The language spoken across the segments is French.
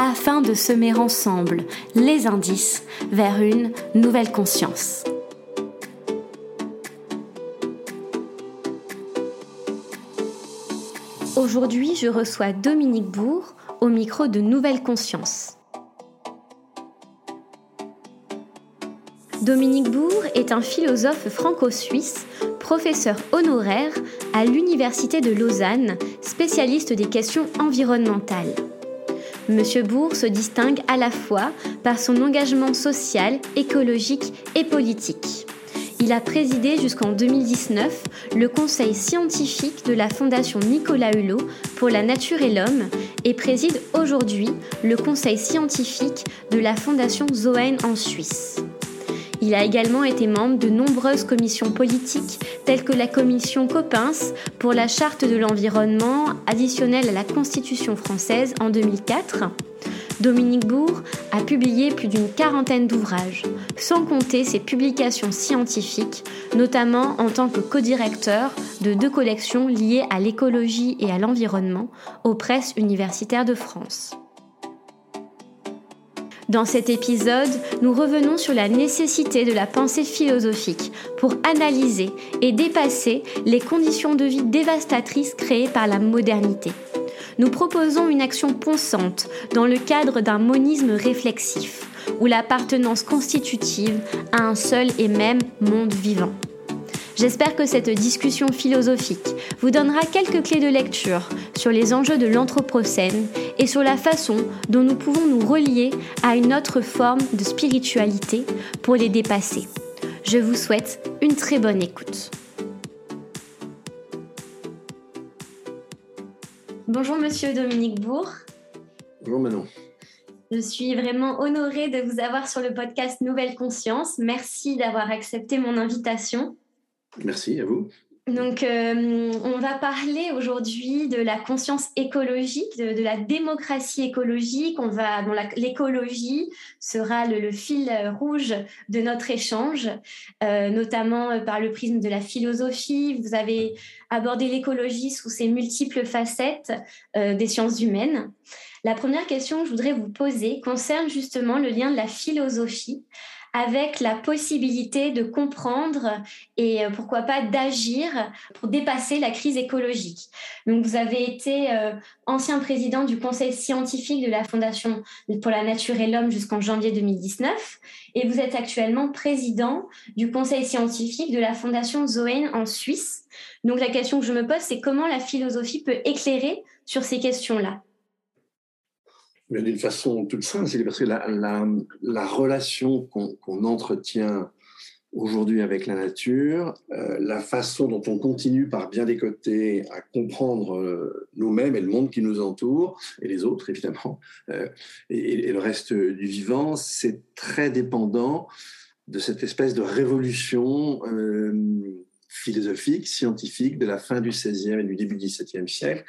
afin de semer ensemble les indices vers une nouvelle conscience. Aujourd'hui, je reçois Dominique Bourg au micro de Nouvelle Conscience. Dominique Bourg est un philosophe franco-suisse, professeur honoraire à l'Université de Lausanne, spécialiste des questions environnementales. Monsieur Bourg se distingue à la fois par son engagement social, écologique et politique. Il a présidé jusqu'en 2019 le conseil scientifique de la Fondation Nicolas Hulot pour la nature et l'homme et préside aujourd'hui le conseil scientifique de la Fondation Zoen en Suisse. Il a également été membre de nombreuses commissions politiques telles que la commission Coppens pour la charte de l'environnement additionnelle à la Constitution française en 2004. Dominique Bourg a publié plus d'une quarantaine d'ouvrages, sans compter ses publications scientifiques, notamment en tant que co-directeur de deux collections liées à l'écologie et à l'environnement aux presses universitaires de France. Dans cet épisode, nous revenons sur la nécessité de la pensée philosophique pour analyser et dépasser les conditions de vie dévastatrices créées par la modernité. Nous proposons une action pensante dans le cadre d'un monisme réflexif, ou l'appartenance constitutive à un seul et même monde vivant. J'espère que cette discussion philosophique vous donnera quelques clés de lecture sur les enjeux de l'Anthropocène et sur la façon dont nous pouvons nous relier à une autre forme de spiritualité pour les dépasser. Je vous souhaite une très bonne écoute. Bonjour Monsieur Dominique Bourg. Bonjour Manon. Je suis vraiment honorée de vous avoir sur le podcast Nouvelle Conscience. Merci d'avoir accepté mon invitation. Merci à vous. Donc, euh, on va parler aujourd'hui de la conscience écologique, de, la démocratie écologique. On va, l'écologie sera le, fil rouge de notre échange, euh, notamment euh, par le prisme de la philosophie. Vous avez abordé l'écologie sous ses multiples facettes des sciences humaines. La première question que je voudrais vous poser concerne justement le lien de la philosophie avec la possibilité de comprendre et euh, pourquoi pas d'agir pour dépasser la crise écologique. Donc vous avez été euh, ancien président du conseil scientifique de la Fondation pour la nature et l'homme jusqu'en janvier 2019 et vous êtes actuellement président du conseil scientifique de la Fondation Zoen en Suisse. Donc la question que je me pose, c'est comment la philosophie peut éclairer sur ces questions-là? D'une façon toute simple, c'est parce que la, la, relation qu'on entretient aujourd'hui avec la nature, euh, la façon dont on continue par bien des côtés à comprendre euh, nous-mêmes et le monde qui nous entoure, et les autres évidemment, euh, et, et, le reste du vivant, c'est très dépendant de cette espèce de révolution philosophique, scientifique de la fin du XVIe et du début du XVIIe siècle,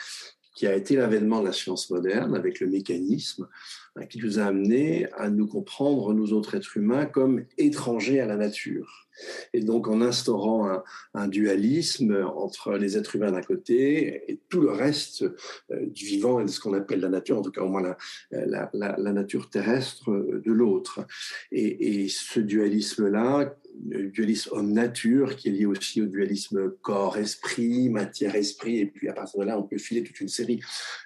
qui a été l'avènement de la science moderne avec le mécanisme hein, qui nous a amené à nous comprendre, nous autres êtres humains, comme étrangers à la nature. Et donc en instaurant un, dualisme entre les êtres humains d'un côté et tout le reste euh, du vivant et de ce qu'on appelle la nature, en tout cas au moins la, nature terrestre de l'autre. Et, ce dualisme-là, dualisme homme-nature qui est lié aussi au dualisme corps-esprit, matière-esprit, et puis à partir de là, on peut filer toute une série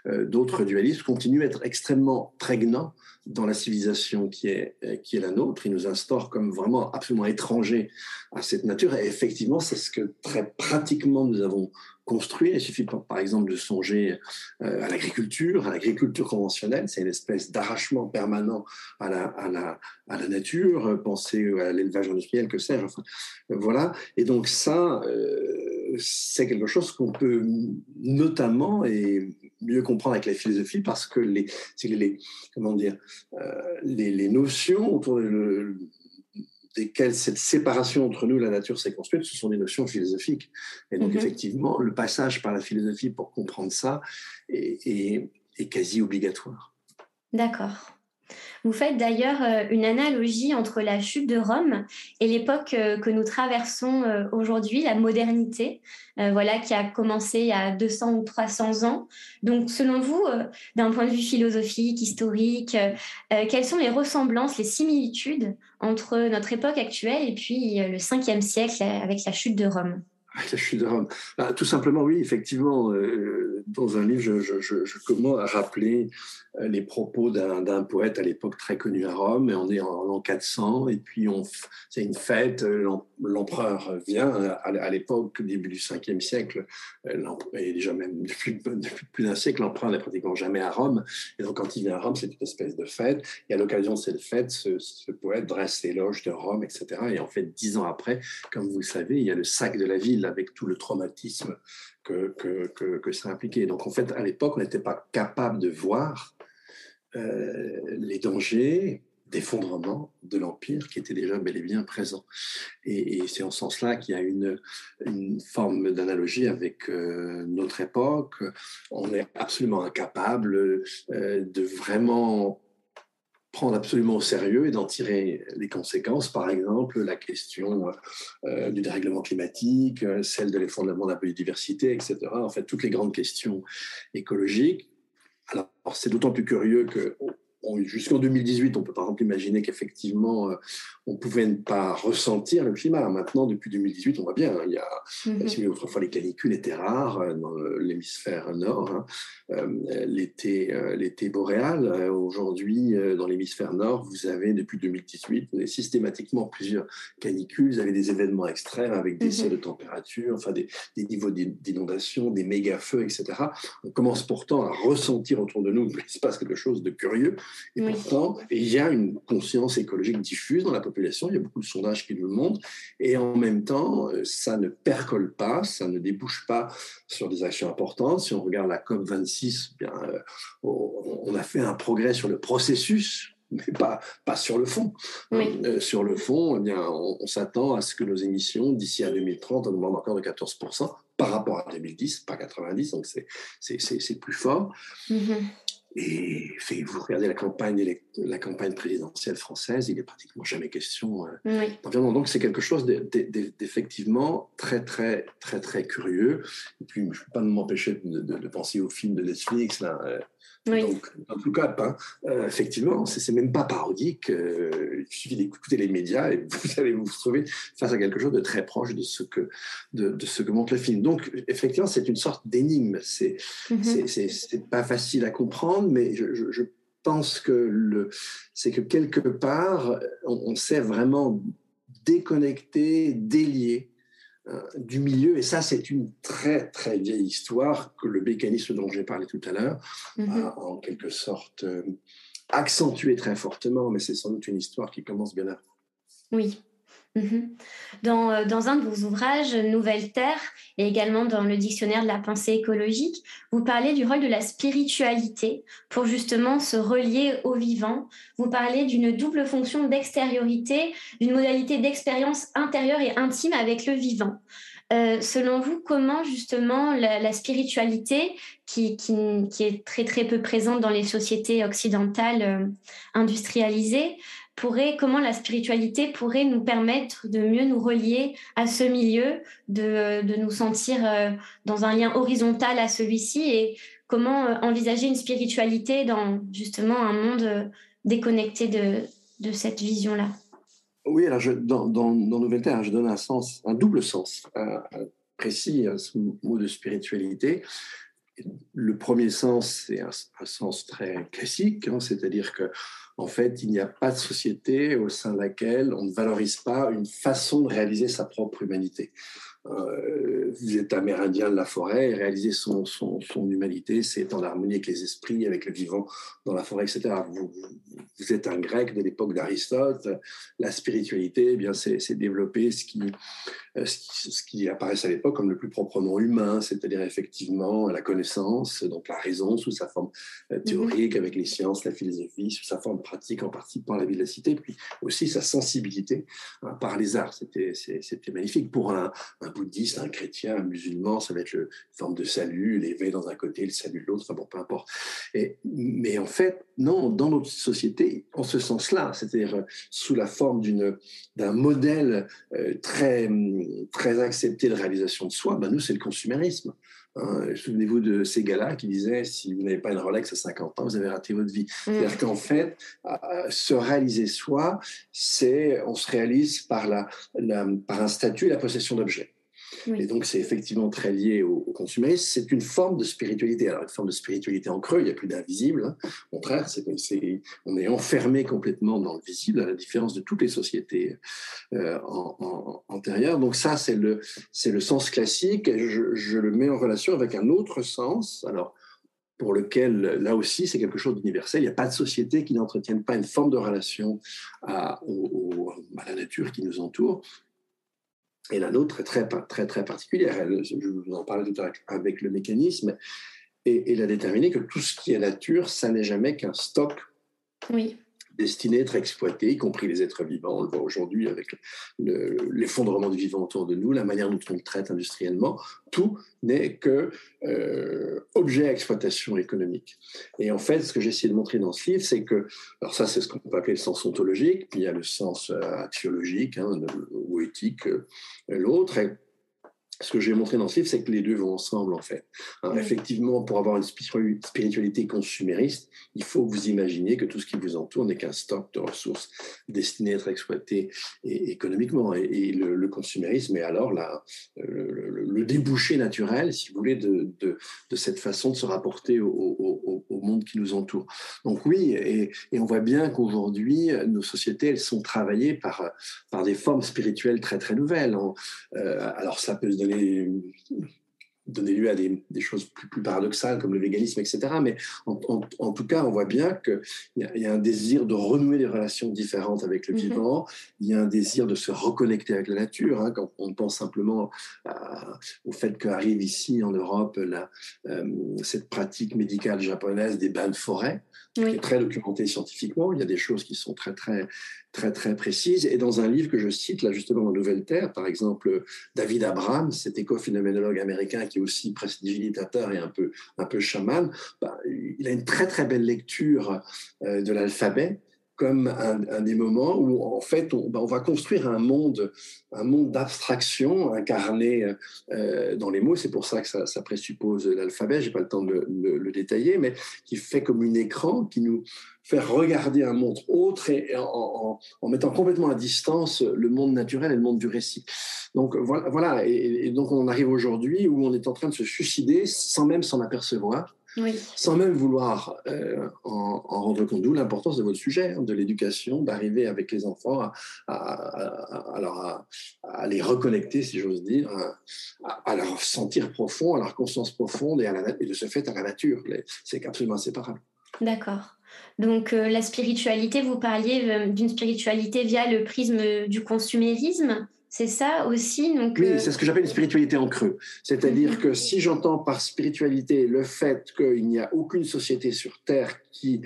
euh, d'autres dualismes, continue à être extrêmement prégnant dans la civilisation qui est, qui est la nôtre. Il nous instaure comme vraiment absolument étrangers à cette nature. Et effectivement, c'est ce que très pratiquement nous avons construit. Il suffit par exemple de songer euh, à l'agriculture, à l'agriculture conventionnelle. C'est une espèce d'arrachement permanent à la, à la, à la nature. Penser à l'élevage industriel, que sais-je. Enfin, voilà. Et donc ça, euh, c'est quelque chose qu'on peut notamment et mieux comprendre avec la philosophie parce que les, comment dire, les, les, notions autour de, desquelles cette séparation entre nous et la nature s'est construite, ce sont des notions philosophiques. Et donc, mhm. effectivement, le passage par la philosophie pour comprendre ça est, est quasi obligatoire. D'accord. Vous faites d'ailleurs euh, une analogie entre la chute de Rome et l'époque euh, que nous traversons euh, aujourd'hui, la modernité, voilà, qui a commencé il y a 200 ou 300 ans. Donc, selon vous, d'un point de vue philosophique, historique, quelles sont les ressemblances, les similitudes entre notre époque actuelle et puis le 5e siècle avec la chute de Rome? Chute de Rome. Ah, tout simplement, oui, effectivement, dans un livre, je, je, je, je commence à rappeler euh, les propos d'un poète à l'époque très connu à Rome, et on est en l'an 400, et puis c'est une fête, euh, l'empereur vient, à, l'époque, début du 5e siècle, euh, et déjà même depuis, plus d'un siècle, l'empereur n'est pratiquement jamais à Rome, et donc quand il vient à Rome, c'est une espèce de fête, et à l'occasion de cette fête, ce, poète dresse l'éloge de Rome, etc., et en fait, dix ans après, comme vous le savez, il y a le sac de la ville avec tout le traumatisme que, que, que, que ça impliquait. Donc en fait, à l'époque, on n'était pas capable de voir euh, les dangers d'effondrement de l'Empire qui était déjà bel et bien présent. Et, c'est en ce sens-là qu'il y a une, forme d'analogie avec euh, notre époque. On est absolument incapable euh, de vraiment prendre absolument au sérieux et d'en tirer les conséquences. Par exemple, la question du dérèglement climatique, celle de l'effondrement de la biodiversité, etc. En fait, toutes les grandes questions écologiques alors, c'est d'autant plus curieux que jusqu'en 2018, on peut par exemple imaginer qu'effectivement, euh, on pouvait ne pas ressentir le climat. Maintenant, depuis 2018, on voit bien, hein, il y a, mm autrefois les canicules étaient rares euh, dans l'hémisphère nord, hein. euh, l'été, l'été boréal. Aujourd'hui, dans l'hémisphère nord, vous avez depuis 2018, vous avez systématiquement plusieurs canicules, vous avez des événements extrêmes avec des mm de température, enfin des, des niveaux d'inondation, des méga feux, etc. On commence pourtant à ressentir autour de nous qu'il se passe quelque chose de curieux. Et pourtant, il y a une conscience écologique diffuse dans la population. Il y a beaucoup de sondages qui nous le montrent. Et en même temps, euh, ça ne percole pas, ça ne débouche pas sur des actions importantes. Si on regarde la COP 26, eh bien, euh, on a fait un progrès sur le processus mais pas, pas sur le fond. Euh, sur le fond, eh bien, on, s'attend à ce que nos émissions, d'ici à 2030, augmentent encore de 14% par rapport à 2010, pas 90, donc c'est plus fort. Mm-hmm. Et vous regardez la campagne, la campagne présidentielle française, il n'est pratiquement jamais question euh, d'environnement. Donc c'est quelque chose d'effectivement très, très, très, très curieux. Et puis je ne peux pas m'empêcher de, de, penser au film de Netflix, là, euh, donc, en tout cas, hein, euh, effectivement, c'est même pas parodique. Euh, il suffit d'écouter les médias et vous allez vous trouver face à quelque chose de très proche de ce que, de, ce que montre le film. Donc, effectivement, c'est une sorte d'énigme. C'est c'est pas facile à comprendre, mais je, pense que le, c'est que quelque part, on, on s'est vraiment déconnecté, délié euh, du milieu. Et ça, c'est une très, très vieille histoire que le mécanisme dont j'ai parlé tout à l'heure mhm. a en quelque sorte euh, accentué très fortement, mais c'est sans doute une histoire qui commence bien avant. Oui, Mhm. Dans, euh, dans, un de vos ouvrages, Nouvelle Terre, et également dans le dictionnaire de la pensée écologique, vous parlez du rôle de la spiritualité pour justement se relier au vivant. Vous parlez d'une double fonction d'extériorité, d'une modalité d'expérience intérieure et intime avec le vivant. Euh, selon vous, comment justement la, spiritualité, qui, est très très peu présente dans les sociétés occidentales euh, industrialisées, comment la spiritualité pourrait nous permettre de mieux nous relier à ce milieu, de, de nous sentir euh, dans un lien horizontal à celui-ci et comment euh, envisager une spiritualité dans justement un monde euh, déconnecté de, de cette vision-là? Oui, alors dans, dans, dans, Nouvelle Terre, je donne un sens, un double sens précis à ce mot de spiritualité. Le premier sens, c'est un, sens très classique, hein, c'est-à-dire que en fait, il n'y a pas de société au sein de laquelle on ne valorise pas une façon de réaliser sa propre humanité. Euh, vous êtes amérindien de la forêt, et réaliser son, son, son humanité, c'est en harmonie avec les esprits, avec le vivant dans la forêt, etc. Vous, vous êtes un grec de l'époque d'Aristote, la spiritualité, eh bien c'est développer ce qui, euh, ce qui, apparaît à l'époque comme le plus proprement humain, c'est-à-dire effectivement la connaissance, donc la raison sous sa forme euh, mhm. théorique avec les sciences, la philosophie, sous sa forme pratique en partie par la vivacité, puis aussi sa sensibilité hein, par les arts. C'était magnifique. Pour un, un, bouddhiste, un chrétien, un musulman, ça va être une forme de salut, l'éveil dans un côté, le salut de l'autre, enfin bon, peu importe. Et, mais en fait, non, dans notre société, en ce sens-là, c'est-à-dire euh, sous la forme d'un modèle très très accepté de réalisation de soi, ben nous, c'est le consumérisme. Hein. Souvenez-vous de ces gars-là qui disaient si vous n'avez pas une Rolex à 50 ans, vous avez raté votre vie. Mm. C'est-à-dire qu'en fait, euh, se réaliser soi, c'est on se réalise par, la, par un statut et la possession d'objets. Et donc, c'est effectivement très lié au, consumérisme. C'est une forme de spiritualité. Alors, une forme de spiritualité en creux, il n'y a plus d'invisible. Hein. Au contraire, on est enfermé complètement dans le visible, à la différence de toutes les sociétés euh, antérieures. Donc, ça, c'est le, c'est le sens classique. Je, je, le mets en relation avec un autre sens. Alors, pour lequel, là aussi, c'est quelque chose d'universel. Il n'y a pas de société qui n'entretienne pas une forme de relation à la nature qui nous entoure. Et la nôtre est très, très, particulière. je vous en parlais tout à l'heure avec le mécanisme. Et, et, a déterminé que tout ce qui est nature, ça n'est jamais qu'un stock oui destinés à être exploités, y compris les êtres vivants. On le voit aujourd'hui avec l'effondrement du vivant autour de nous, la manière dont on le traite industriellement. Tout n'est que euh, objet à exploitation économique. Et en fait, ce que j'ai essayé de montrer dans ce livre, c'est que, alors ça, c'est ce qu'on peut appeler le sens ontologique, puis il y a le sens euh, axiologique hein, ou éthique, euh, l'autre ce que j'ai montré dans ce livre, c'est que les deux vont ensemble, en fait. effectivement, pour avoir une spiritualité consumériste, il faut que vous imaginiez que tout ce qui vous entoure n'est qu'un stock de ressources destinées à être exploitées économiquement. Et, le, consumérisme est alors la, le, débouché naturel, si vous voulez, de, de, cette façon de se rapporter au, monde qui nous entoure. Donc oui, et, et on voit bien qu'aujourd'hui, nos sociétés, elles sont travaillées par, par des formes spirituelles très, très nouvelles. Euh, alors ça peut se allez donner lieu à des, choses plus, paradoxales comme le véganisme, etc. Mais en, tout cas, on voit bien qu'il y, y, a un désir de renouer des relations différentes avec le mhm. vivant, il y a un désir de se reconnecter avec la nature. Hein, quand on pense simplement au fait qu'arrive ici en Europe la, euh, cette pratique médicale japonaise des bains de forêt, qui est très documentée scientifiquement. Il y a des choses qui sont très, très, très, très précises. Et dans un livre que je cite, là, justement, en Nouvelle Terre, par exemple, David Abraham, cet éco-phénoménologue américain qui est aussi prestidigitateur et un peu, un peu chaman, bah, il a une très, très belle lecture euh, de l'alphabet comme un, des moments où en fait on, bah, on, va construire un monde, un monde d'abstraction incarné euh, dans les mots. C'est pour ça que ça, présuppose l'alphabet. J'ai pas le temps de le, détailler, mais qui fait comme un écran qui nous fait regarder un monde autre et en, en, mettant complètement à distance le monde naturel et le monde du récit. Donc voilà, et, et donc on arrive aujourd'hui où on est en train de se suicider sans même s'en apercevoir sans même vouloir euh, en, rendre compte. D'où l'importance de votre sujet, hein, de l'éducation, d'arriver avec les enfants à, à, à, les reconnecter, si j'ose dire, à, leur sentir profond, à leur conscience profonde et, et de ce fait à la nature. C'est absolument inséparable. D'accord. Donc euh, la spiritualité, vous parliez euh, d'une spiritualité via le prisme du consumérisme. C'est ça aussi? Donc, oui, euh, c'est ce que j'appelle une spiritualité en creux. C'est-à-dire mhm. que si j'entends par spiritualité le fait qu'il n'y a aucune société sur Terre qui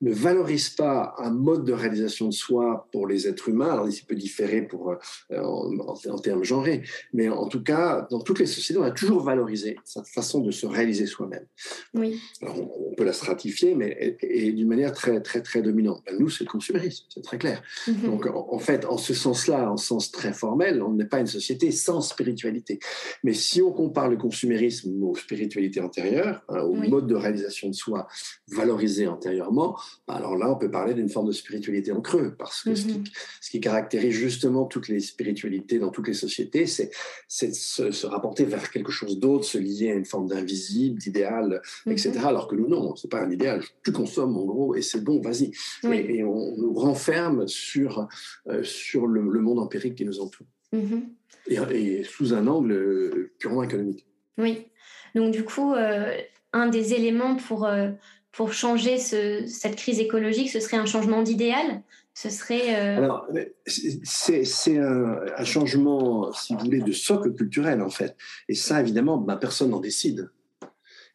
ne valorise pas un mode de réalisation de soi pour les êtres humains. Alors, il peut différer pour, euh, en, termes genrés, mais en tout cas, dans toutes les sociétés, on a toujours valorisé cette façon de se réaliser soi-même. Oui. Alors, on, peut la stratifier, mais et, d'une manière très, très, très dominante. Ben, nous, c'est le consumérisme, c'est très clair. Mhm. Donc, en, fait, en ce sens-là, en sens très formel, on n'est pas une société sans spiritualité. Mais si on compare le consumérisme aux spiritualités antérieures, hein, au mode de réalisation de soi valorisé antérieurement, alors là, on peut parler d'une forme de spiritualité en creux, parce que ce, qui, mhm. caractérise justement toutes les spiritualités dans toutes les sociétés, c'est de se, rapporter vers quelque chose d'autre, se lier à une forme d'invisible, d'idéal, etc. Mhm. Alors que nous, non, c'est pas un idéal. Tu consommes, en gros, et c'est bon, vas-y. Et, on nous renferme sur, euh, sur le, monde empirique qui nous entoure. mhm. et, sous un angle purement économique. Oui. Donc du coup, un des éléments pour, pour changer cette crise écologique, ce serait un changement d'idéal ce serait. Alors, c'est un, changement, si vous voulez, de socle culturel, en fait. Et ça, évidemment, ben, personne n'en décide.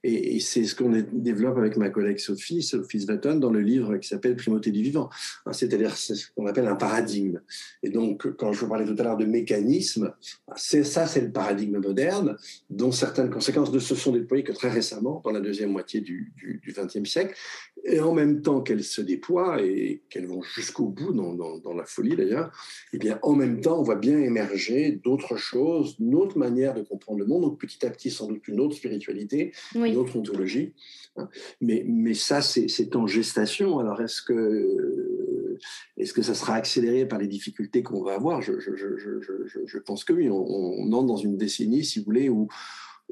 Et, c'est ce qu'on développe avec ma collègue Sophie, Sophie Svatton, dans le livre qui s'appelle Primauté du vivant. C'est-à-dire ce qu'on appelle un paradigme. Et donc, quand je vous parlais tout à l'heure de mécanisme, c'est ça, c'est le paradigme moderne, dont certaines conséquences ne se sont déployées que très récemment, dans la deuxième moitié du XXe siècle. Et en même temps qu'elles se déploient et qu'elles vont jusqu'au bout, dans, dans, la folie d'ailleurs, eh bien en même temps, on voit bien émerger d'autres choses, une autre manière de comprendre le monde, donc petit à petit sans doute une autre spiritualité, une autre ontologie. Hein. Mais, mais ça, c'est en gestation. Alors est-ce que, est-ce que ça sera accéléré par les difficultés qu'on va avoir? Je, je, je, je, pense que oui. On, on entre dans une décennie, si vous voulez, où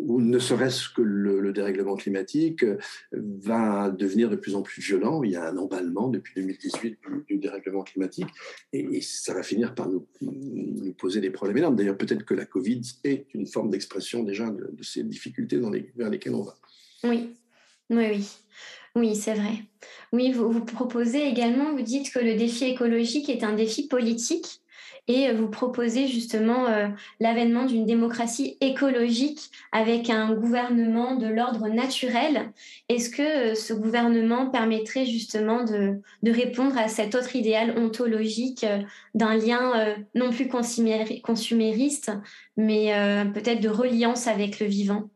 ou ne serait-ce que le, dérèglement climatique euh, va devenir de plus en plus violent. Il y a un emballement depuis 2018 du, dérèglement climatique et, ça va finir par nous, poser des problèmes énormes. D'ailleurs, peut-être que la Covid est une forme d'expression déjà de, ces difficultés dans les, vers lesquelles on va. Oui, oui, oui. Oui, c'est vrai. Oui, vous proposez également, vous dites que le défi écologique est un défi politique et vous proposez justement euh, l'avènement d'une démocratie écologique avec un gouvernement de l'ordre naturel. Est-ce que euh, ce gouvernement permettrait justement de, répondre à cet autre idéal ontologique euh, d'un lien non plus consumériste, mais peut-être de reliance avec le vivant?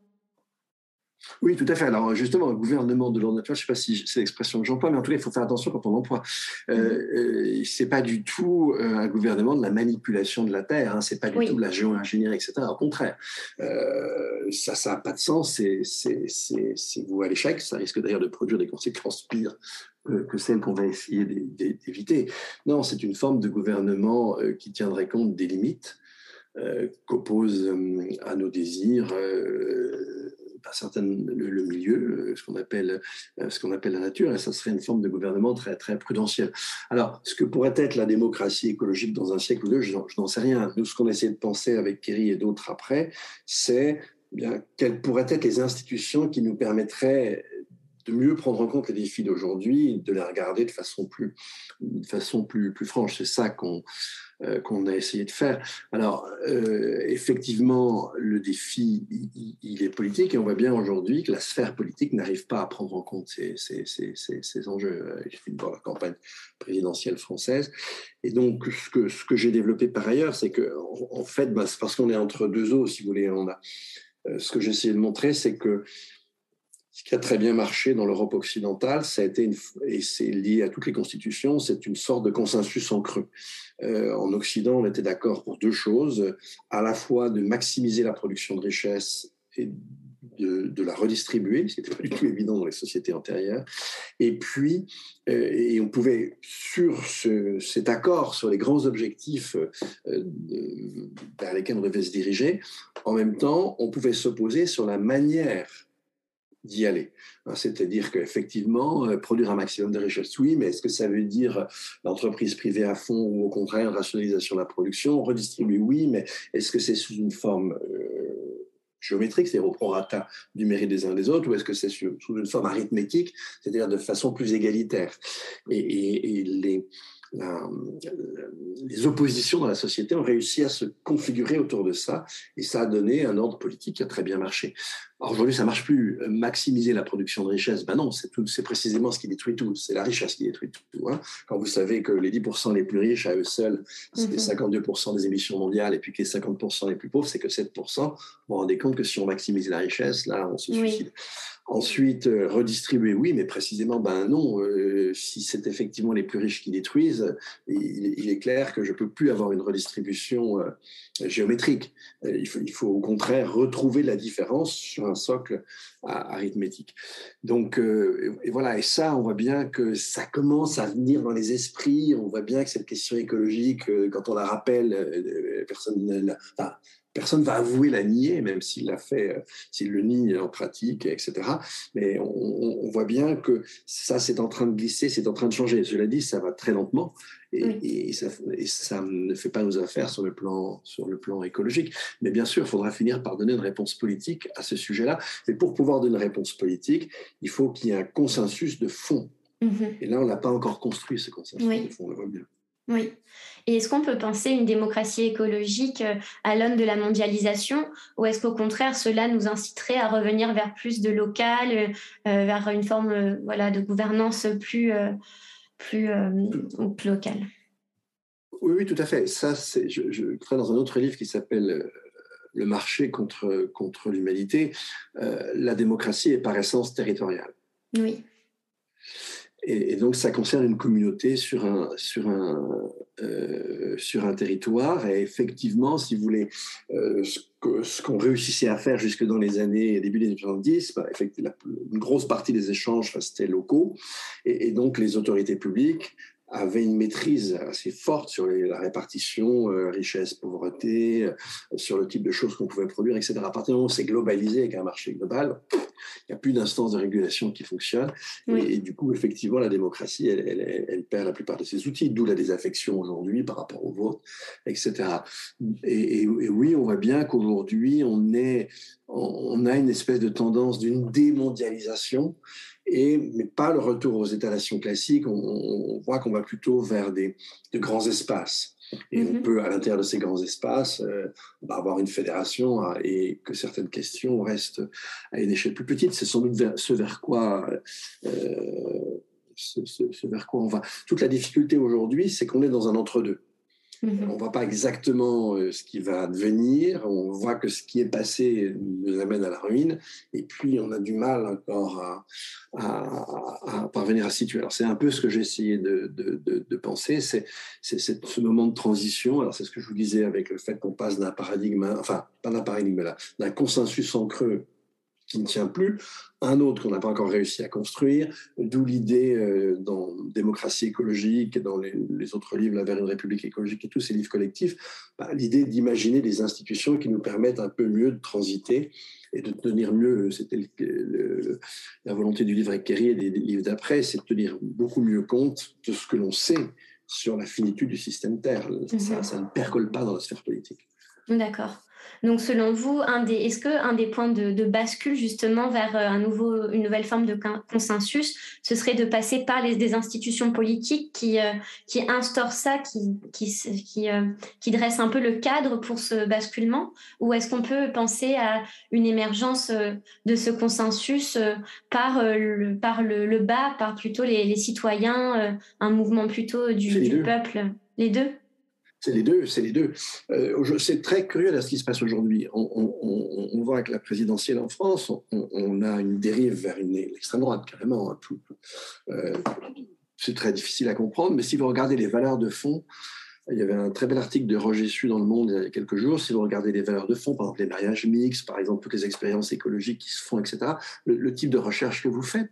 Oui, tout à fait. Alors justement, un gouvernement de l'ordre naturel, je ne sais pas si c'est l'expression que j'emploie, mais en tout cas, il faut faire attention quand on l'emploie. Euh, euh c'est pas du tout euh, un gouvernement de la manipulation de la terre. Hein, c'est pas du tout de la géo-ingénierie, etc. Au contraire, euh, ça, ça n'a pas de sens. C'est vous à l'échec. Ça risque d'ailleurs de produire des conséquences pires que celles qu'on va essayer d'éviter. Non, c'est une forme de gouvernement qui tiendrait compte des limites qu'oppose à nos désirs le, milieu, euh, ce qu'on appelle, euh, ce qu'on appelle la nature, et ça serait une forme de gouvernement très, très prudentiel. Alors, ce que pourrait être la démocratie écologique dans un siècle ou deux, je, n'en sais rien. Nous, ce qu'on essaie de penser avec Kerry et d'autres après, c'est bien quelles pourraient être les institutions qui nous permettraient de mieux prendre en compte les défis d'aujourd'hui, de les regarder de façon plus, de façon plus, plus franche. C'est ça qu'on euh, qu'on a essayé de faire. Alors, euh, effectivement, le défi, il, est politique et on voit bien aujourd'hui que la sphère politique n'arrive pas à prendre en compte ces, ces, ces, ces enjeux. Il suffit de la campagne présidentielle française. Et donc, ce que, ce que j'ai développé par ailleurs, c'est que, en, fait, bah, c'est parce qu'on est entre deux eaux, si vous voulez. On a, euh, ce que j'ai essayé de montrer, c'est que ce qui a très bien marché dans l'Europe occidentale, ça a été et c'est lié à toutes les constitutions, c'est une sorte de consensus en creux. Euh, en Occident, on était d'accord pour deux choses, à la fois de maximiser la production de richesses et de, la redistribuer, ce qui n'était pas du tout évident dans les sociétés antérieures. Et puis, euh, et on pouvait, sur cet accord, sur les grands objectifs euh, vers lesquels on devait se diriger, en même temps, on pouvait s'opposer sur la manière d'y aller. Hein, c'est-à-dire qu'effectivement, euh, produire un maximum de richesse, oui, mais est-ce que ça veut dire l'entreprise privée à fond ou au contraire rationalisation de la production Redistribuer, oui, mais est-ce que c'est sous une forme euh, géométrique, c'est-à-dire au prorata du mérite des uns des autres, ou est-ce que c'est sous une forme arithmétique, c'est-à-dire de façon plus égalitaire? Et, et les, les oppositions dans la société ont réussi à se configurer autour de ça et ça a donné un ordre politique qui a très bien marché. Alors aujourd'hui, ça marche plus. Maximiser la production de richesse, ben non, c'est tout, c'est précisément ce qui détruit tout. C'est la richesse qui détruit tout. Hein. Quand vous savez que les 10% les plus riches à eux seuls, c'est 52% mhm. des émissions mondiales, et puis que les 50% les plus pauvres, c'est que 7%. Vous vous rendez compte que si on maximise la richesse, là, on se suicide. Ensuite, euh, redistribuer, oui, mais précisément, ben non. Euh, si c'est effectivement les plus riches qui détruisent, il, est clair que je ne peux plus avoir une redistribution euh, géométrique. Il faut, au contraire retrouver la différence sur un socle arithmétique. Donc, et voilà, et ça, on voit bien que ça commence à venir dans les esprits. On voit bien que cette question écologique, quand on la rappelle, personne, enfin, personne va avouer la nier, même s'il l'a fait, s'il le nie en pratique, etc. Mais on, voit bien que ça, c'est en train de glisser, c'est en train de changer. Cela dit, ça va très lentement et, ça, et, ça, ne fait pas nos affaires sur le plan, sur le plan écologique. Mais bien sûr, il faudra finir par donner une réponse politique à ce sujet-là. Et pour pouvoir donner une réponse politique, il faut qu'il y ait un consensus de fond. Mm-hmm. Et là, on n'a pas encore construit ce consensus de fond, on le voit bien. Oui. Et est-ce qu'on peut penser une démocratie écologique euh, à l'aune de la mondialisation ou est-ce qu'au contraire cela nous inciterait à revenir vers plus de local, euh, euh, vers une forme voilà, de gouvernance plus, plus, plus locale? Oui, oui, tout à fait. Ça, c'est, je, je dans un autre livre qui s'appelle Le marché contre, contre l'humanité. la démocratie est par essence territoriale. Oui. Et, donc, ça concerne une communauté sur un, euh, territoire. Et effectivement, si vous voulez, euh, ce qu'on réussissait à faire jusque dans les années, début des années 70, bah, une grosse partie des échanges restaient locaux. Et, et donc, les autorités publiques avait une maîtrise assez forte sur la répartition, euh, richesse, pauvreté, euh, sur le type de choses qu'on pouvait produire, etc. À partir du moment où c'est globalisé avec un marché global, il n'y a plus d'instance de régulation qui fonctionne. Et, du coup, effectivement, la démocratie, elle, perd la plupart de ses outils, d'où la désaffection aujourd'hui par rapport au vote, etc. Et, oui, on voit bien qu'aujourd'hui, on, est, on a une espèce de tendance d'une démondialisation et, mais pas le retour aux États-nations classiques. On, voit qu'on va plutôt vers des, de grands espaces. Et on mhm. peut, à l'intérieur de ces grands espaces, euh, bah, avoir une fédération hein, et que certaines questions restent à une échelle plus petite. C'est sans doute ce vers quoi, euh, ce vers quoi on va. Toute la difficulté aujourd'hui, c'est qu'on est dans un entre-deux. Mhm. On ne voit pas exactement euh, ce qui va devenir. On voit que ce qui est passé nous amène à la ruine. Et puis, on a du mal encore à, parvenir à situer. Alors, c'est un peu ce que j'ai essayé de, penser. C'est ce moment de transition. Alors, c'est ce que je vous disais avec le fait qu'on passe d'un paradigme, enfin, pas d'un paradigme là, d'un consensus en creux qui ne tient plus, un autre qu'on n'a pas encore réussi à construire, d'où l'idée euh, dans Démocratie écologique et dans les, autres livres, La vers une république écologique et tous ces livres collectifs, bah, l'idée d'imaginer des institutions qui nous permettent un peu mieux de transiter et de tenir mieux, c'était la volonté du livre avec Kerry et des, des livres d'après, c'est de tenir beaucoup mieux compte de ce que l'on sait sur la finitude du système Terre. Ça, mhm. ça ne percole pas dans la sphère politique. D'accord. Donc, selon vous, est-ce qu'un des points de, bascule justement vers euh, un nouveau, une nouvelle forme de consensus, ce serait de passer par les, des institutions politiques qui, euh, qui instaurent ça, qui, qui, qui, euh, qui, dressent un peu le cadre pour ce basculement? Ou est-ce qu'on peut penser à une émergence de ce consensus par, le, par le, bas, par plutôt les, citoyens, un mouvement plutôt du peuple? Les deux? C'est les deux, c'est les deux. Euh, c'est très curieux ce qui se passe aujourd'hui. On, voit avec la présidentielle en France, on, a une dérive vers l'extrême droite, carrément. Hein, euh, c'est très difficile à comprendre, mais si vous regardez les valeurs de fond, il y avait un très bel article de Roger Su dans Le Monde il y a quelques jours. Si vous regardez les valeurs de fond, par exemple les mariages mixtes, par exemple toutes les expériences écologiques qui se font, etc., le, type de recherche que vous faites,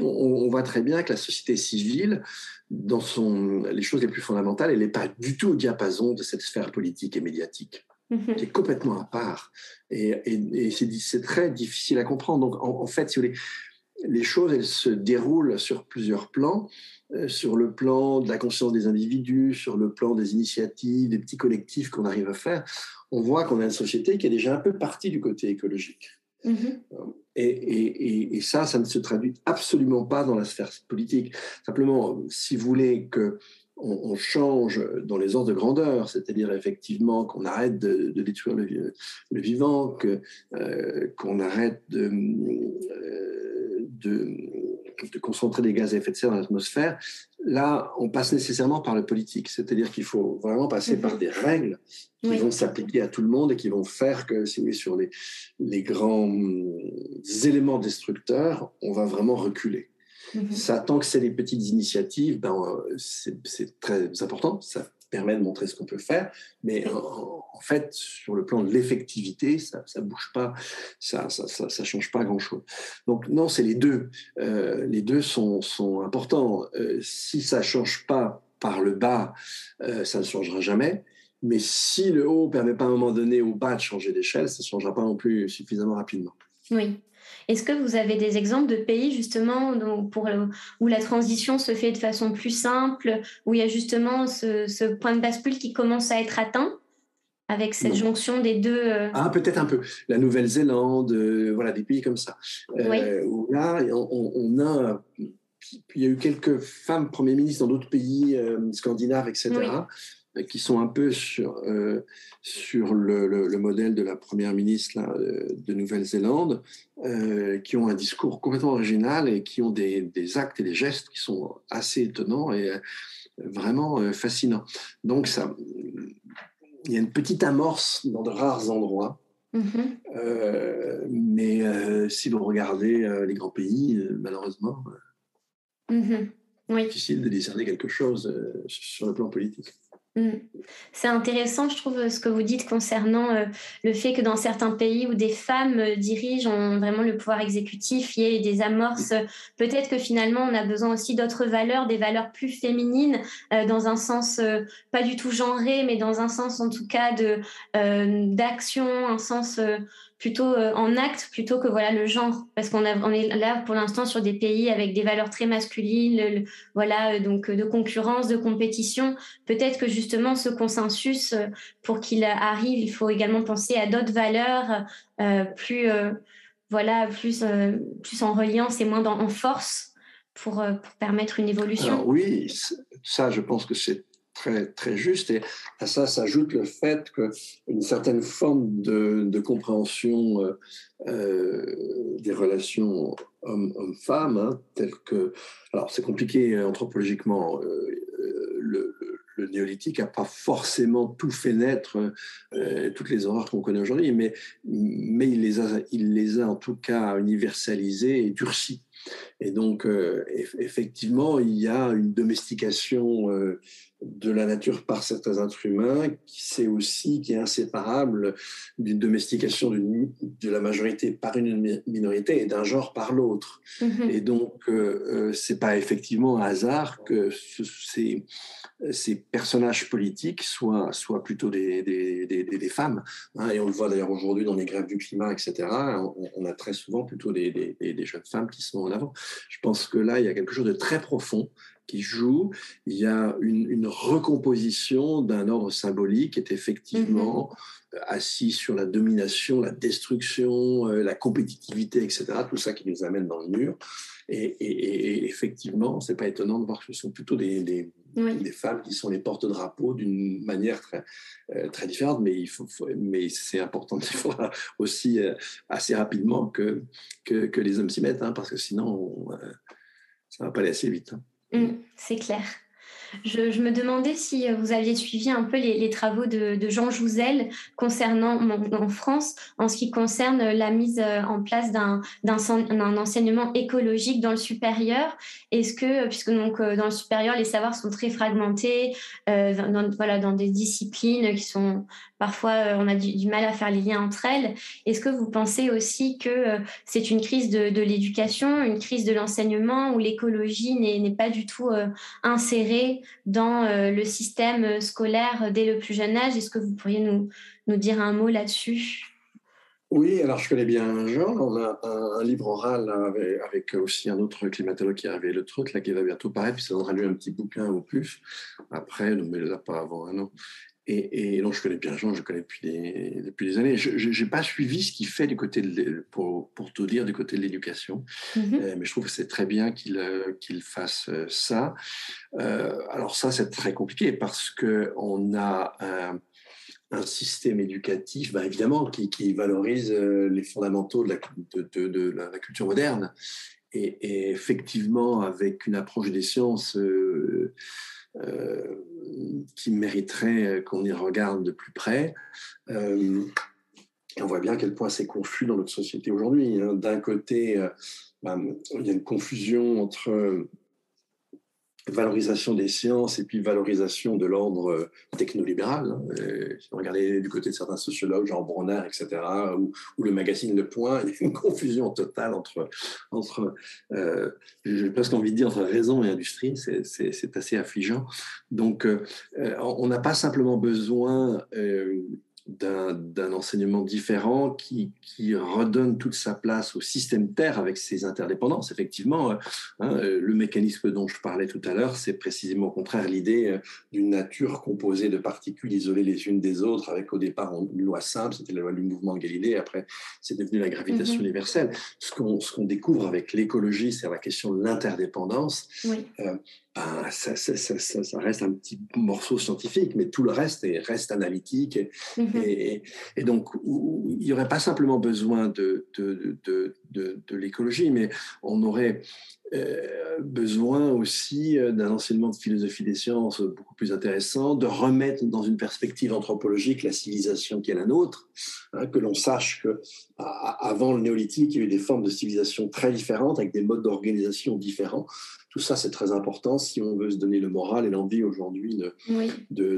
on, voit très bien que la société civile, dans son, les choses les plus fondamentales, elle n'est pas du tout au diapason de cette sphère politique et médiatique. Mm-hmm. qui est complètement à part. Et, c'est très difficile à comprendre. Donc, en, fait, si vous voulez, les choses, elles se déroulent sur plusieurs plans. Euh, sur le plan de la conscience des individus, sur le plan des initiatives, des petits collectifs qu'on arrive à faire, on voit qu'on a une société qui est déjà un peu partie du côté écologique. Mm-hmm. Et, ça, ça ne se traduit absolument pas dans la sphère politique. Simplement, si vous voulez que on, change dans les ordres de grandeur, c'est-à-dire effectivement qu'on arrête de, détruire le, vivant, euh, qu'on arrête de, euh, de de concentrer des gaz à effet de serre dans l'atmosphère, là, on passe nécésairement par le politique. C'est-à-dire qu'il faut vraiment passer par mhm. des règles qui vont s'appliquer à tout le monde et qui vont faire que, si vous sur les, les grands éléments destructeurs, on va vraiment reculer. Mhm. Ça, tant que c'est des petites initiatives, ben, euh, c'est très important. Ça permet de montrer ce qu'on peut faire, mais en, fait, sur le plan de l'effectivité, ça ne bouge pas, ça ça change pas grand-chose. Donc non, c'est les deux. Euh, les deux sont, importants. Euh, si ça change pas par le bas, euh, ça ne changera jamais. Mais si le haut ne permet pas à un moment donné au bas de changer d'échelle, ça ne changera pas non plus suffisamment rapidement. Oui. Est-ce que vous avez des exemples de pays justement pour où la transition se fait de façon plus simple, où il y a justement ce, point de bascule qui commence à être atteint avec cette jonction des deux euh, Ah, peut-être un peu. La Nouvelle-Zélande, euh, voilà, des pays comme ça. Euh, où là, on, a il y a eu quelques femmes premiers ministres dans d'autres pays scandinaves, etc qui sont un peu sur, euh, sur le, le, modèle de la première ministre euh, de Nouvelle-Zélande, euh, qui ont un discours complètement original et qui ont des, des, actes et des gestes qui sont assez étonnants et vraiment fascinants. Donc, ça, il y a une petite amorce dans de rares endroits. Mm-hmm. mais si vous regardez les grands pays, malheureusement, mm-hmm. oui. difficile de discerner quelque chose sur le plan politique. Mm. C'est intéressant, je trouve, ce que vous dites concernant euh, le fait que dans certains pays où des femmes euh, dirigent, ont vraiment le pouvoir exécutif, il y ait des amorces. Peut-être que finalement, on a besoin aussi d'autres valeurs, des valeurs plus féminines, euh, dans un sens pas du tout genré, mais dans un sens en tout cas d'action, un sens plutôt euh, en acte plutôt que voilà le genre. Parce qu'on on est là pour l'instant sur des pays avec des valeurs très masculines voilà euh, donc de concurrence de compétition. Peut-être que justement ce consensus euh, pour qu'il arrive il faut également penser à d'autres valeurs plus voilà plus plus en reliance et moins en force pour permettre une évolution. Oui ça je pense que c'est très, juste. Et à ça s'ajoute le fait qu'une certaine forme de, compréhension euh, euh, des relations homme-femme, hein, telles que. Alors, c'est compliqué anthropologiquement. Euh, le, néolithique n'a pas forcément tout fait naître, toutes les horreurs qu'on connaît aujourd'hui, mais, mais il, les a, il les a en tout cas universalisées et durcies. Et donc, effectivement, il y a une domestication de la nature par certains êtres humains, qui c'est aussi qui est inséparable d'une domestication de la majorité par une minorité et d'un genre par l'autre. Mm-hmm. Et donc, euh, euh, c'est pas effectivement un hasard que ces, ces personnages politiques soient, soient plutôt des, des, des, femmes. Hein. et on le voit d'ailleurs aujourd'hui dans les grèves du climat, etc. On, a très souvent plutôt des, jeunes femmes qui sont en Je pense que là, il y a quelque chose de très profond qui joue. Il y a une, recomposition d'un ordre symbolique qui est effectivement mm-hmm. assis sur la domination, la destruction, euh, la compétitivité, etc. Tout ça qui nous amène dans le mur. Et, et, et effectivement, c'est pas étonnant de voir que ce sont plutôt des, des, femmes qui sont les porte-drapeaux d'une manière très, euh, très différente, mais, il faut, mais c'est important de voir aussi euh, assez rapidement que, que, que les hommes s'y mettent, hein, parce que sinon, ça va pas aller assez vite. Hein. Mm, c'est clair. Je, me demandais si euh, vous aviez suivi un peu les, travaux de, Jean Jouzel concernant en France, en ce qui concerne la mise euh, en place d'un enseignement écologique dans le supérieur. Est-ce que, puisque donc euh, dans le supérieur, les savoirs sont très fragmentés, voilà, dans des disciplines qui sont Parfois, euh, on a du, mal à faire les liens entre elles. Est-ce que vous pensez aussi que euh, c'est une crise de, l'éducation, une crise de l'enseignement, où l'écologie n'est pas du tout euh, insérée dans le système scolaire dès le plus jeune âge Est-ce que vous pourriez nous, nous dire un mot là-dessus? Oui, alors je connais bien Jean. On a un, livre oral avec, aussi un autre climatologue qui avait le truc, là, qui va bientôt paraître, puis ça donnera lui un petit bouquin ou plus après, mais là, pas avant un an. Et, donc, je connais bien Jean, je connais depuis des, depuis des années. Je n'ai pas suivi ce qu'il fait du côté de, pour, pour tout dire, du côté de l'éducation. Mm-hmm. Euh, mais je trouve que c'est très bien qu'il euh, qu'il fasse euh, ça. alors ça, c'est très compliqué parce qu'on a un, un, système éducatif, bah, évidemment, qui, qui, valorise les fondamentaux de la, de, de, la, culture moderne. Et, et, effectivement, avec une approche des sciences euh, qui mériterait euh, qu'on y regarde de plus près. Euh, on voit bien à quel point c'est confus dans notre société aujourd'hui. Hein. D'un côté, ben, il y a une confusion entre valorisation des sciences et puis valorisation de l'ordre euh, technolibéral. Hein. si vous regardez du côté de certains sociologues, genre Bronner, etc., ou, le magazine Le Point, il y a une confusion totale entre, entre euh, j'ai presque envie de dire, entre raison et industrie. C'est assez affligeant. Donc, euh, on n'a pas simplement besoin d'un enseignement différent qui, qui, redonne toute sa place au système Terre avec ses interdépendances. Effectivement, euh, hein, euh, le mécanisme dont je parlais tout à l'heure, c'est précisément au contraire l'idée euh, d'une nature composée de particules isolées les unes des autres, avec au départ une loi simple, c'était la loi du mouvement de Galilée, après c'est devenu la gravitation mm-hmm. universelle. Ce qu'on découvre avec l'écologie, c'est la question de l'interdépendance. Oui. Ben, ça, ça, reste un petit morceau scientifique, mais tout le reste est, reste analytique. Et, mm-hmm. donc, il n'y aurait pas simplement besoin de, de, de, de l'écologie, mais on aurait euh, besoin aussi euh, d'un enseignement de philosophie des sciences beaucoup plus intéressant, de remettre dans une perspective anthropologique la civilisation qui est la nôtre, hein, que l'on sache que avant le néolithique, il y a eu des formes de civilisation très différentes, avec des modes d'organisation différents. Tout ça, c'est très important si on veut se donner le moral et l'envie aujourd'hui de, de,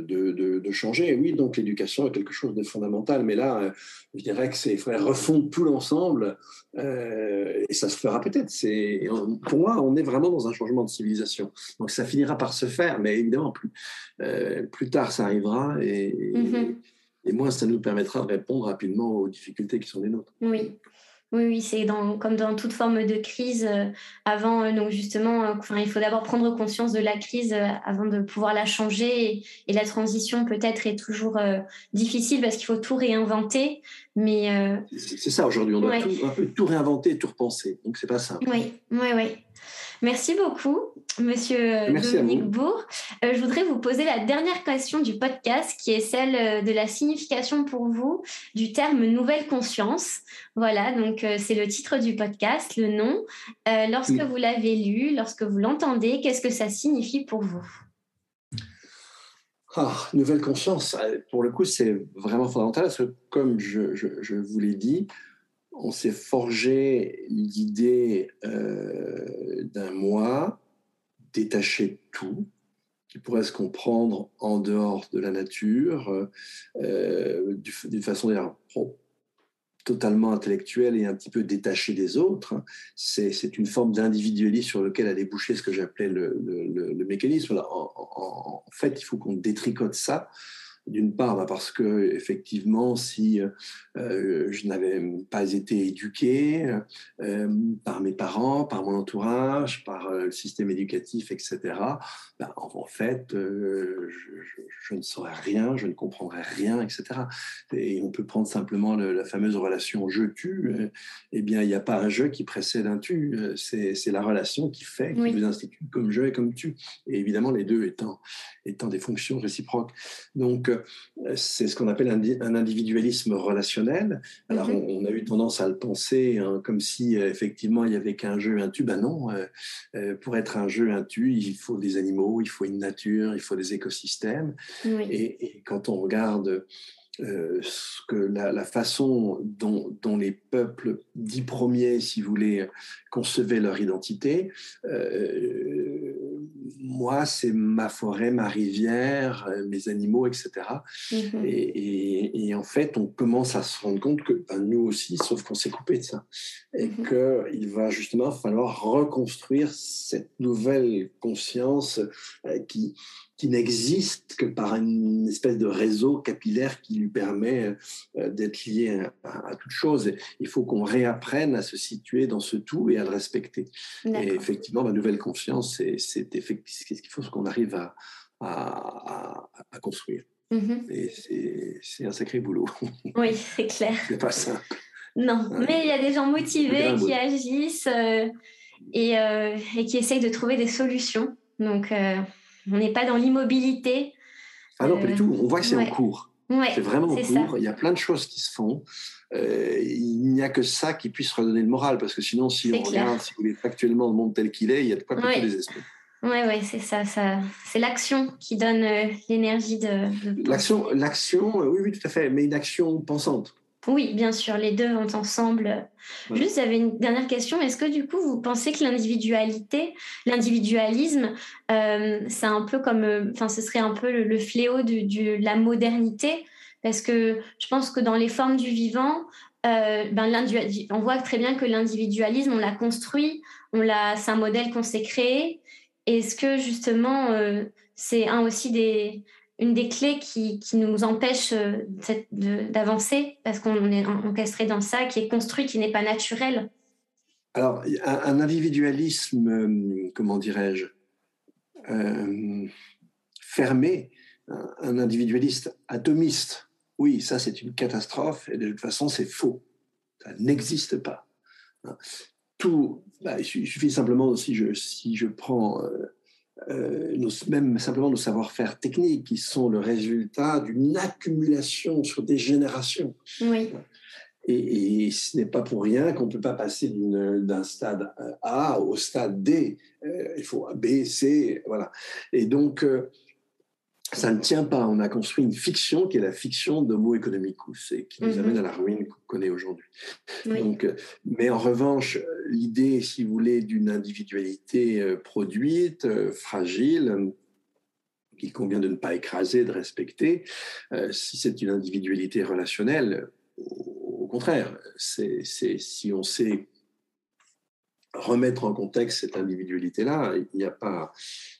de, de, changer. Et oui, donc l'éducation est quelque chose de fondamental, mais là, euh, je dirais que c'est faudrait refondre tout l'ensemble, et ça se fera peut-être. C'est pour moi, on est vraiment dans un changement de civilisation. Donc ça finira par se faire, mais évidemment, plus, euh, plus tard ça arrivera et, mm-hmm. et, moins ça nous permettra de répondre rapidement aux difficultés qui sont les nôtres. Oui. Oui, oui c'est comme dans toute forme de crise. Euh, avant, euh, donc justement, enfin, il faut d'abord prendre conscience de la crise avant de pouvoir la changer. Et, la transition, peut-être, est toujours difficile parce qu'il faut tout réinventer. Mais c'est ça aujourd'hui. On doit tout, un peu tout réinventer, tout repenser. Donc c'est pas simple. Oui, oui, oui. Merci beaucoup, Monsieur Dominique Bourg. Euh, je voudrais vous poser la dernière question du podcast, qui est celle euh, de la signification pour vous du terme nouvelle conscience. Voilà, donc euh, c'est le titre du podcast, le nom. lorsque vous l'avez lu, lorsque vous l'entendez, qu'est-ce que ça signifie pour vous? Ah, nouvelle conscience, pour le coup, c'est vraiment fondamental parce que, comme je, je vous l'ai dit, on s'est forgé l'idée euh, d'un moi détaché de tout, qui pourrait se comprendre en dehors de la nature, euh, d'une façon totalement intellectuelle et un petit peu détachée des autres. C'est une forme d'individualisme sur lequel a débouché ce que j'appelais le, mécanisme. en, fait, il faut qu'on détricote ça d'une part, bah, parce que effectivement, si euh, je n'avais pas été éduqué euh, par mes parents, par mon entourage, par euh, le système éducatif, etc., bah, en, fait, je, ne saurais rien, je ne comprendrais rien, etc. Et on peut prendre simplement la fameuse relation je-tu. eh bien, il n'y a pas un je qui précède un tu. C'est la relation qui fait, qui vous institue comme je et comme tu. Et évidemment, les deux étant, étant des fonctions réciproques. Donc, c'est ce qu'on appelle un, individualisme relationnel. Alors, mhm. on, a eu tendance à le penser hein, comme si euh, effectivement il y avait qu'un jeu, un. Ben non, euh, euh, pour être un jeu, un il faut des animaux, il faut une nature, il faut des écosystèmes. Et, quand on regarde ce que la, façon dont, les peuples dits premiers, si vous voulez, concevaient leur identité, moi, c'est ma forêt, ma rivière, euh, mes animaux, etc. Mhm. Et, en fait, on commence à se rendre compte que ben, nous aussi, sauf qu'on s'est coupé de ça. Et mhm. qu'il va justement falloir reconstruire cette nouvelle conscience euh, qui, qui n'existe que par une espèce de réseau capillaire qui lui permet euh, d'être lié à, toute chose. Il faut qu'on réapprenne à se situer dans ce tout et à le respecter. Et effectivement, ma nouvelle conscience, c'est ce qu'il faut qu'on arrive à, à, construire. Mm-hmm. Et c'est un sacré boulot. Oui, c'est clair. c'est pas simple. Non, mais il y a des gens motivés qui agissent euh, et, euh, et, qui essayent de trouver des solutions. Donc, on n'est pas dans l'immobilité. Ah non, pas du tout. On voit que c'est en cours. c'est vraiment en cours. Il y a plein de choses qui se font. Euh, il n'y a que ça qui puisse redonner le moral, parce que sinon, si on regarde, si vous voulez, factuellement le monde tel qu'il est, il y a de quoi plutôt les esprits. Oui, ouais, c'est ça, ça. C'est l'action qui donne euh, l'énergie de. l'action, l'action, euh, oui, oui, tout à fait, mais une action pensante. Oui, bien sûr, les deux vont ensemble. Juste, j'avais une dernière question. Est-ce que du coup, vous pensez que l'individualité, l'individualisme, euh, c'est un peu comme, euh, enfin, ce serait un peu le, fléau de, la modernité? Parce que je pense que dans les formes du vivant, euh, ben, on voit très bien que l'individualisme, on l'a construit, on l'a, c'est un modèle qu'on s'est créé. Est-ce que justement, c'est un aussi des, une des clés qui, nous empêche euh, d'avancer parce qu'on est encastré dans ça, qui est construit, qui n'est pas naturel. Alors, un, individualisme, euh, comment dirais-je, euh, fermé, un individualiste atomiste, oui, ça c'est une catastrophe et de toute façon c'est faux. Ça n'existe pas. Tout, bah, il suffit simplement, si je, si je prends euh, même simplement nos savoir-faire techniques qui sont le résultat d'une accumulation sur des générations. Oui. Et, ce n'est pas pour rien qu'on ne peut pas passer d'un stade A au stade D. Euh, il faut B, C, voilà. Et donc, euh, ça ne tient pas. On a construit une fiction qui est la fiction d'Homo economicus et qui nous mhm. amène à la ruine qu'on connaît aujourd'hui. Donc, euh, mais en revanche, l'idée, si vous voulez, d'une individualité euh, produite, euh, fragile, qu'il convient de ne pas écraser, de respecter, si c'est une individualité relationnelle, au, au contraire, c'est si on sait remettre en contexte cette individualité-là, il n'y a pas,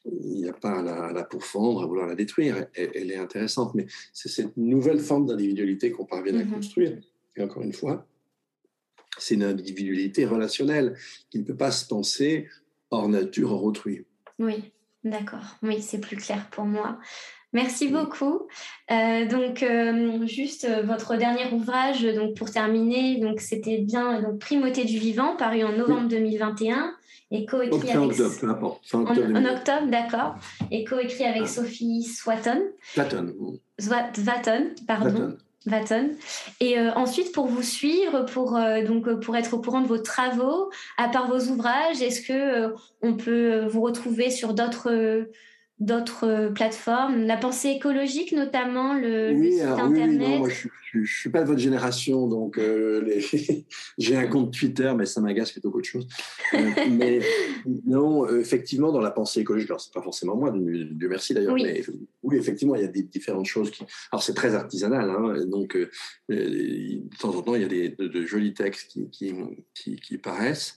il n'y a pas à la, pourfendre, à vouloir la détruire. Elle, est intéressante, mais c'est cette nouvelle forme d'individualité qu'on parvient à mhm. construire. Et encore une fois, c'est une individualité relationnelle qui ne peut pas se penser hors nature, hors autrui. Oui, d'accord. Oui, c'est plus clair pour moi. Merci beaucoup. Euh, donc, euh, juste euh, votre dernier ouvrage, donc pour terminer, donc c'était bien donc Primauté du vivant, paru en novembre 2021 et coécrit avec octobre, en, octobre, d'accord, et coécrit avec ah. Sophie Swatton. Swatton. Swatton, pardon. Vaton. Et ensuite, pour vous suivre, pour donc pour être au courant de vos travaux, à part vos ouvrages, est-ce que on peut vous retrouver sur d'autres d'autres euh, plateformes, la pensée écologique notamment, le, site internet. Oui, moi je ne suis pas de votre génération, donc euh, j'ai un compte Twitter, mais ça m'agace plutôt qu'autre chose. Euh, mais non, effectivement, dans la pensée écologique, alors c'est pas forcément moi, Dieu merci d'ailleurs, mais oui, effectivement, il y a des différentes choses qui. Alors c'est très artisanal, hein, donc de temps en temps, il y a des, de, jolis textes qui, qui, qui, qui paraissent.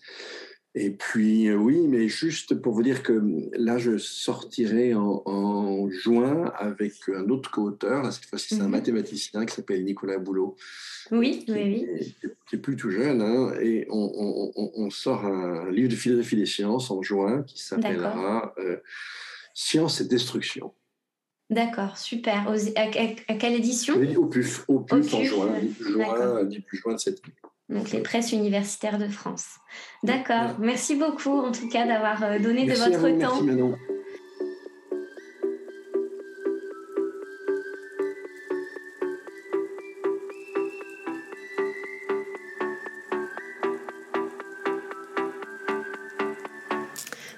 Et puis, euh, oui, mais juste pour vous dire que là, je sortirai en, juin avec un autre co-auteur. Cette fois-ci, c'est un mhm. mathématicien qui s'appelle Nicolas Boulot. Oui, oui, oui. Qui est plus tout jeune. Hein, et on, sort un livre de philosophie des sciences en juin qui s'appellera euh, Science et destruction. D'accord, super. À, quelle édition? Au PUF, au PUF, en juin, juin, 10 juin de cette année donc les presses universitaires de France. D'accord. Merci beaucoup en tout cas d'avoir euh, donné de votre temps.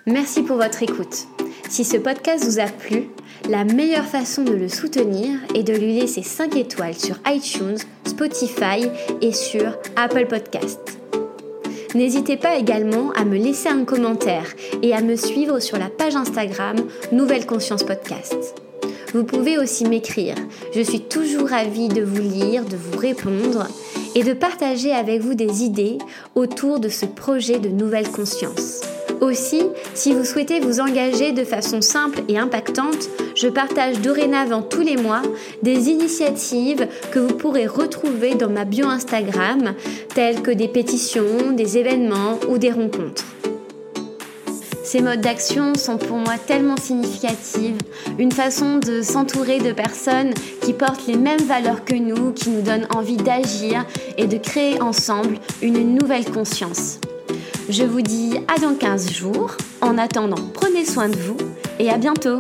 Merci Merci pour votre écoute. Si ce podcast vous a plu, la meilleure façon de le soutenir est de lui laisser 5 étoiles sur iTunes, Spotify et sur Apple Podcasts. N'hésitez pas également à me laisser un commentaire et à me suivre sur la page Instagram Nouvelle Conscience Podcast. Vous pouvez aussi m'écrire. Je suis toujours ravie de vous lire, de vous répondre et de partager avec vous des idées autour de ce projet de Nouvelle Conscience. Aussi, si vous souhaitez vous engager de façon simple et impactante, je partage dorénavant tous les mois des initiatives que vous pourrez retrouver dans ma bio Instagram, telles que des pétitions, des événements ou des rencontres. Ces modes d'action sont pour moi tellement significatifs, une façon de s'entourer de personnes qui portent les mêmes valeurs que nous, qui nous donnent envie d'agir et de créer ensemble une nouvelle conscience. Je vous dis à dans 15 jours. En attendant, prenez soin de vous et à bientôt